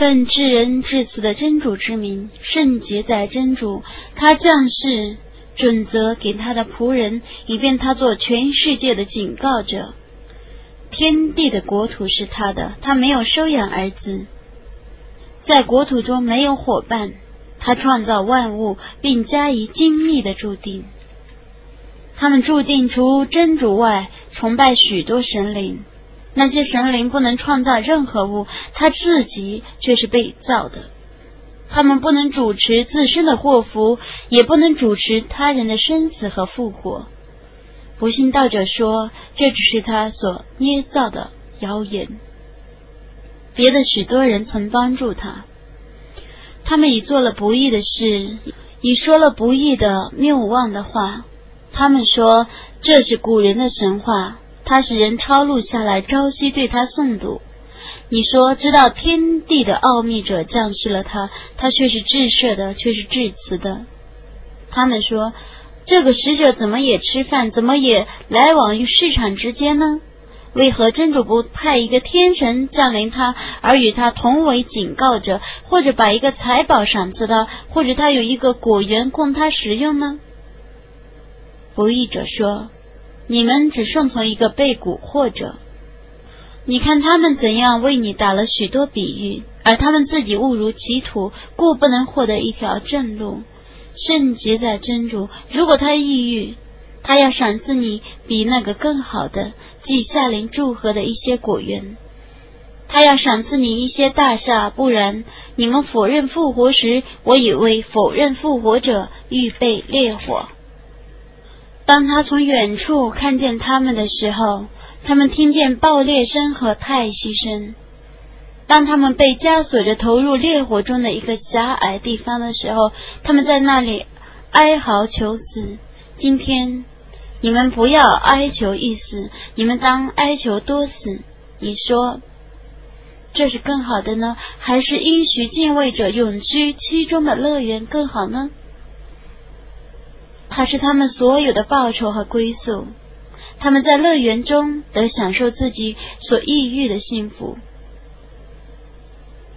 奉至仁至慈的真主之名，圣洁在真主，他降世准则给他的仆人，以便他做全世界的警告者。天地的国土是他的，他没有收养儿子，在国土中没有伙伴。他创造万物，并加以精密的注定。他们注定除真主外，崇拜许多神灵。那些神灵不能创造任何物，他自己却是被造的。他们不能主持自身的祸福，也不能主持他人的生死和复活。不信道者说，这只是他所捏造的谣言。别的许多人曾帮助他。他们已做了不义的事，已说了不义的谬妄的话。他们说这是古人的神话，他使人抄录下来，朝夕对他诵读。你说知道天地的奥秘者降世了他，他却是至赦的，却是至慈的。他们说这个使者怎么也吃饭，怎么也来往于市场之间呢？为何真主不派一个天神降临他，而与他同为警告者，或者把一个财宝赏赐他，或者他有一个果园供他食用呢？不义者说：“你们只顺从一个被蛊惑者。你看他们怎样为你打了许多比喻，而他们自己误入歧途，故不能获得一条正路。圣洁在真主，如果他抑郁。”他要赏赐你比那个更好的，即夏林祝贺的一些果园。他要赏赐你一些大厦，不然你们否认复活时，我以为否认复活者预备烈火。当他从远处看见他们的时候，他们听见爆裂声和叹息声。当他们被枷锁着投入烈火中的一个狭隘地方的时候，他们在那里哀嚎求死。今天。你们不要哀求一死，你们当哀求多死。你说这是更好的呢，还是应许敬畏者永居其中的乐园更好呢？它是他们所有的报酬和归宿，他们在乐园中得享受自己所抑郁的幸福，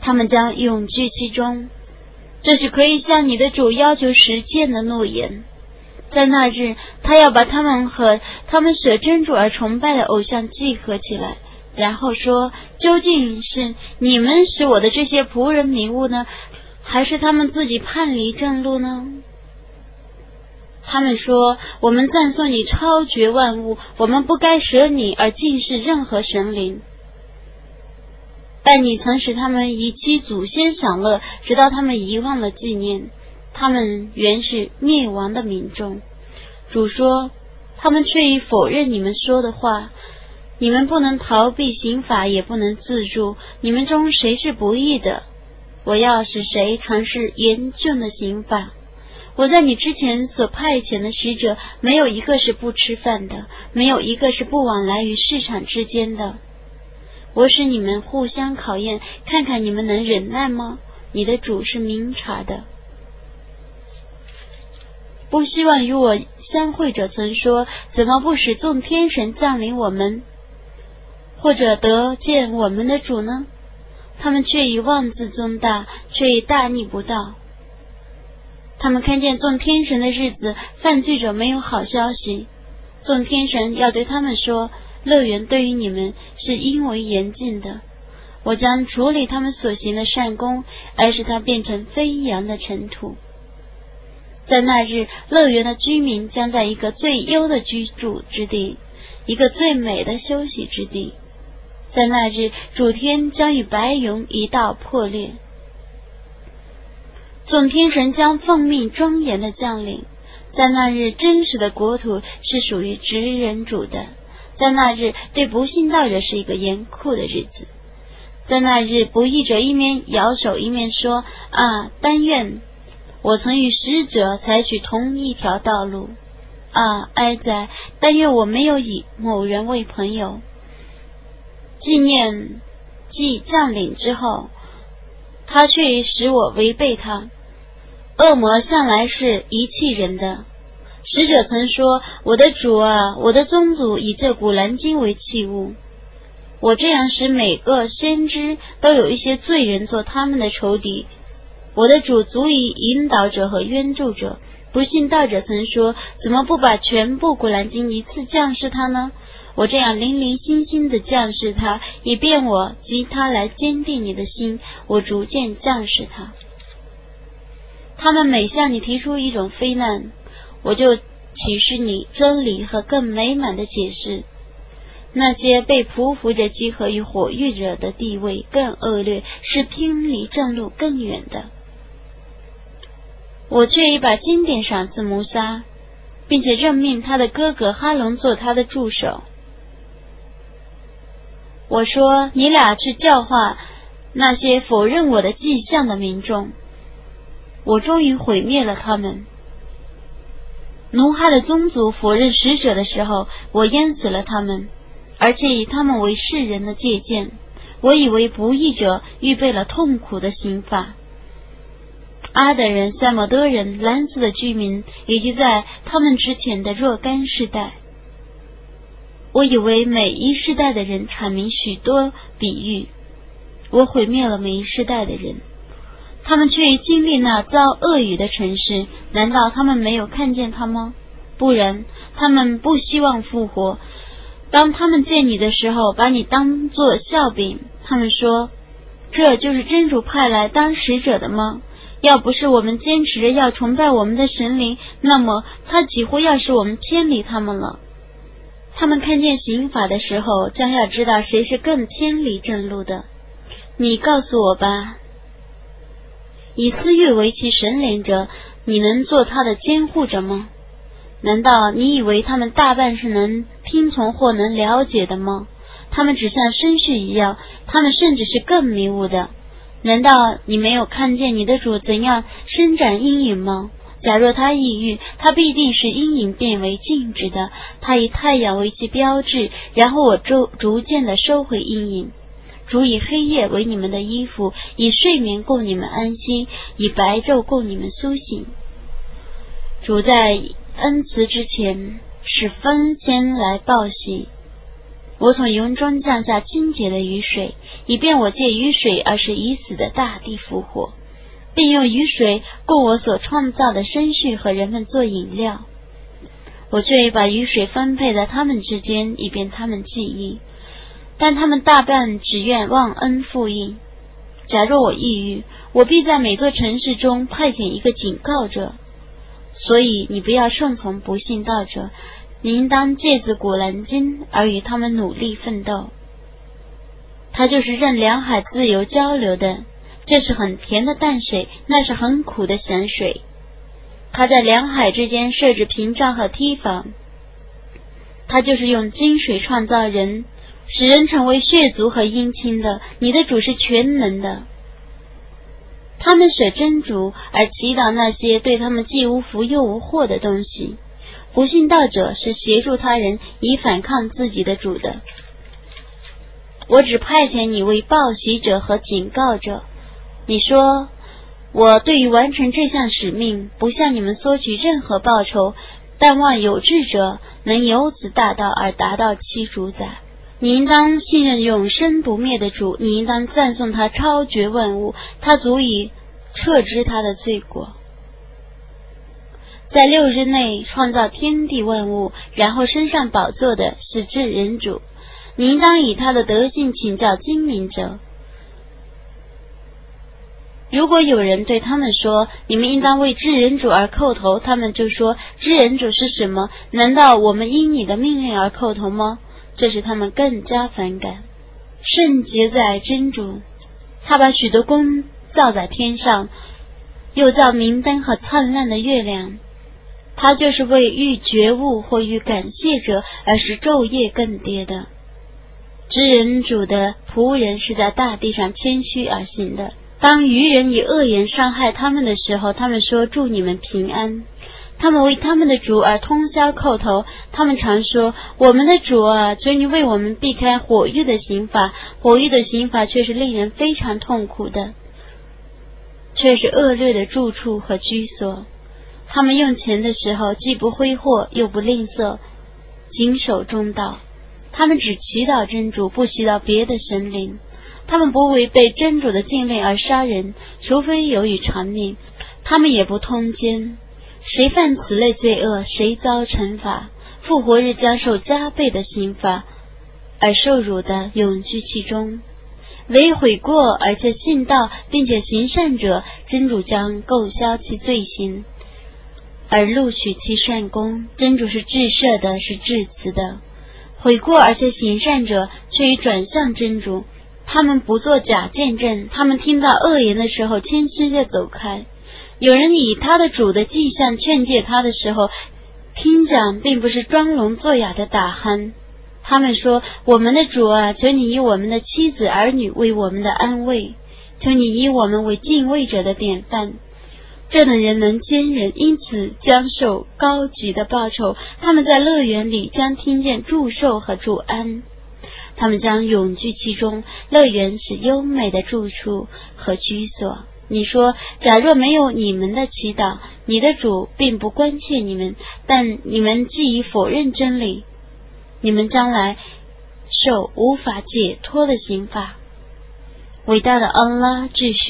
他们将永居其中。这是可以向你的主要求实践的诺言。在那日，他要把他们和他们舍真主而崇拜的偶像集合起来，然后说：“究竟是你们使我的这些仆人迷雾呢，还是他们自己叛离正路呢？”他们说：“我们赞颂你超绝万物，我们不该舍你而敬视任何神灵。但你曾使他们以其祖先享乐，直到他们遗忘了纪念。”他们原是灭亡的民众，主说，他们却已否认你们说的话。你们不能逃避刑法，也不能自助。你们中谁是不义的？我要使谁尝试严峻的刑法？我在你之前所派遣的使者，没有一个是不吃饭的，没有一个是不往来于市场之间的。我使你们互相考验，看看你们能忍耐吗？你的主是明察的。不希望与我相会者曾说：“怎么不使众天神降临我们，或者得见我们的主呢？”他们却以妄自尊大，却以大逆不道。他们看见众天神的日子，犯罪者没有好消息。众天神要对他们说：“乐园对于你们是因为严禁的，我将处理他们所行的善功，而使它变成飞扬的尘土。”在那日，乐园的居民将在一个最优的居住之地，一个最美的休息之地。在那日，主天将与白云一道破裂，总天神将奉命庄严的降临。在那日，真实的国土是属于直人主的。在那日，对不信道者是一个严酷的日子。在那日，不义者一面摇手，一面说：“啊，但愿。”我曾与使者采取同一条道路，啊，哀哉！但愿我没有以某人为朋友。纪念既降临之后，他却使我违背他。恶魔向来是遗弃人的。使者曾说：“我的主啊，我的宗祖以这古兰经为器物。”我这样使每个先知都有一些罪人做他们的仇敌。我的主足以引导者和援助者。不信道者曾说：“怎么不把全部古兰经一次降示他呢？”我这样零零星星的降示他，以便我及他来坚定你的心。我逐渐降示他。他们每向你提出一种非难，我就启示你真理和更美满的解释。那些被匍匐着集合于火域者的地位更恶劣，是偏离正路更远的。我却已把经典赏赐摩沙，并且任命他的哥哥哈龙做他的助手。我说：“你俩去教化那些否认我的迹象的民众。”我终于毁灭了他们。奴哈的宗族否认使者的时候，我淹死了他们。而且以他们为世人的借鉴，我以为不义者预备了痛苦的刑罚。阿德人、塞摩德人、蓝色的居民，以及在他们之前的若干世代，我以为每一世代的人阐明许多比喻，我毁灭了每一世代的人，他们却经历那遭恶语的城市，难道他们没有看见他吗？不然，他们不希望复活。当他们见你的时候，把你当作笑柄。他们说：“这就是真主派来当使者的吗？要不是我们坚持着要崇拜我们的神灵，那么他几乎要使我们偏离他们了。”他们看见刑法的时候，将要知道谁是更偏离正路的。你告诉我吧，以私欲为其神灵者，你能做他的监护者吗？难道你以为他们大半是能听从或能了解的吗？他们只像生畜一样，他们甚至是更迷雾的。难道你没有看见你的主怎样伸展阴影吗？假若他抑郁，他必定是阴影变为静止的。他以太阳为其标志，然后我逐逐渐的收回阴影。主以黑夜为你们的衣服，以睡眠供你们安心，以白昼供你们苏醒。主在。恩慈之前，使风先来报喜。我从云中降下清洁的雨水，以便我借雨水而使已死的大地复活，并用雨水供我所创造的生畜和人们做饮料。我却把雨水分配在他们之间，以便他们记忆。但他们大半只愿忘恩负义。假若我抑郁，我必在每座城市中派遣一个警告者。所以你不要顺从不信道者，你应当借自古兰经而与他们努力奋斗。他就是任两海自由交流的，这是很甜的淡水，那是很苦的咸水。他在两海之间设置屏障和堤防。他就是用金水创造人，使人成为血族和姻亲的。你的主是全能的。他们舍真主而祈祷那些对他们既无福又无祸的东西。不信道者是协助他人以反抗自己的主的。我只派遣你为报喜者和警告者。你说，我对于完成这项使命不向你们索取任何报酬，但望有志者能由此大道而达到其主宰。你应当信任永生不灭的主，你应当赞颂他超绝万物，他足以撤之他的罪过。在六日内创造天地万物，然后升上宝座的是至人主，你应当以他的德性请教精明者。如果有人对他们说：“你们应当为知人主而叩头”，他们就说：“知人主是什么？难道我们因你的命令而叩头吗？”这使他们更加反感。圣洁在真主，他把许多宫造在天上，又造明灯和灿烂的月亮。他就是为欲觉悟或欲感谢者而使昼夜更迭的。知人主的仆人是在大地上谦虚而行的。当愚人以恶言伤害他们的时候，他们说：“祝你们平安。”他们为他们的主而通宵叩头，他们常说：“我们的主啊，求你为我们避开火狱的刑罚。火狱的刑罚却是令人非常痛苦的，却是恶劣的住处和居所。他们用钱的时候，既不挥霍，又不吝啬，谨守中道。”他们只祈祷真主，不祈祷别的神灵。他们不违背真主的禁令而杀人，除非由于偿命。他们也不通奸。谁犯此类罪恶，谁遭惩罚。复活日将受加倍的刑罚，而受辱的永居其中。为悔过而且信道并且行善者，真主将购销其罪行，而录取其善功。真主是至赦的，是至慈的。悔过而且行善者，却已转向真主。他们不做假见证，他们听到恶言的时候，谦虚地走开。有人以他的主的迹象劝诫他的时候，听讲并不是装聋作哑的打鼾。他们说：“我们的主啊，求你以我们的妻子儿女为我们的安慰，求你以我们为敬畏者的典范。这等人能坚忍，因此将受高级的报酬。他们在乐园里将听见祝寿和祝安，他们将永居其中。乐园是优美的住处和居所。你说，假若没有你们的祈祷，你的主并不关切你们，但你们既已否认真理。”你们将来受无法解脱的刑罚。伟大的安拉，至是。